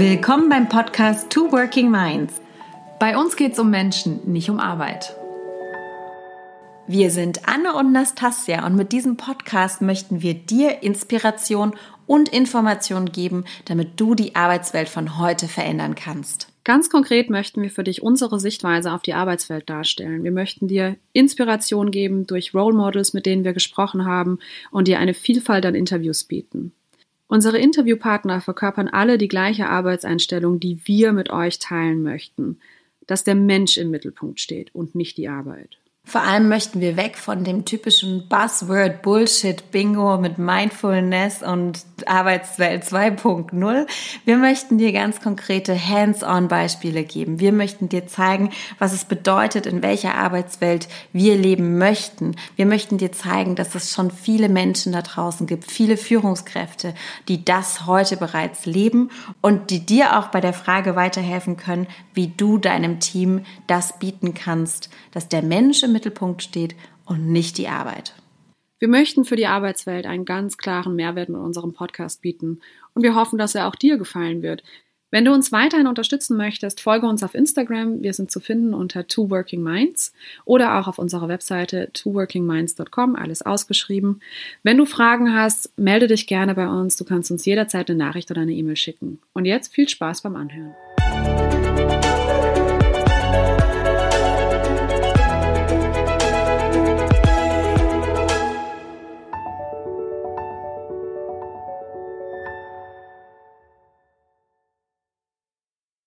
Willkommen beim Podcast Two Working Minds. Bei uns geht es um Menschen, nicht um Arbeit. Wir sind Anne und Nastasia und mit diesem Podcast möchten wir dir Inspiration und Information geben, damit du die Arbeitswelt von heute verändern kannst. Ganz konkret möchten wir für dich unsere Sichtweise auf die Arbeitswelt darstellen. Wir möchten dir Inspiration geben durch Role Models, mit denen wir gesprochen haben und dir eine Vielfalt an Interviews bieten. Unsere Interviewpartner verkörpern alle die gleiche Arbeitseinstellung, die wir mit euch teilen möchten, dass der Mensch im Mittelpunkt steht und nicht die Arbeit. Vor allem möchten wir weg von dem typischen Buzzword Bullshit Bingo mit Mindfulness und Arbeitswelt 2.0. Wir möchten dir ganz konkrete Hands-on Beispiele geben. Wir möchten dir zeigen, was es bedeutet, in welcher Arbeitswelt wir leben möchten. Wir möchten dir zeigen, dass es schon viele Menschen da draußen gibt, viele Führungskräfte, die das heute bereits leben und die dir auch bei der Frage weiterhelfen können, wie du deinem Team das bieten kannst, dass der Mensch im Mittelpunkt steht und nicht die Arbeit. Wir möchten für die Arbeitswelt einen ganz klaren Mehrwert mit unserem Podcast bieten und wir hoffen, dass er auch dir gefallen wird. Wenn du uns weiterhin unterstützen möchtest, folge uns auf Instagram. Wir sind zu finden unter Two Working Minds oder auch auf unserer Webseite twoworkingminds.com, alles ausgeschrieben. Wenn du Fragen hast, melde dich gerne bei uns. Du kannst uns jederzeit eine Nachricht oder eine E-Mail schicken. Und jetzt viel Spaß beim Anhören.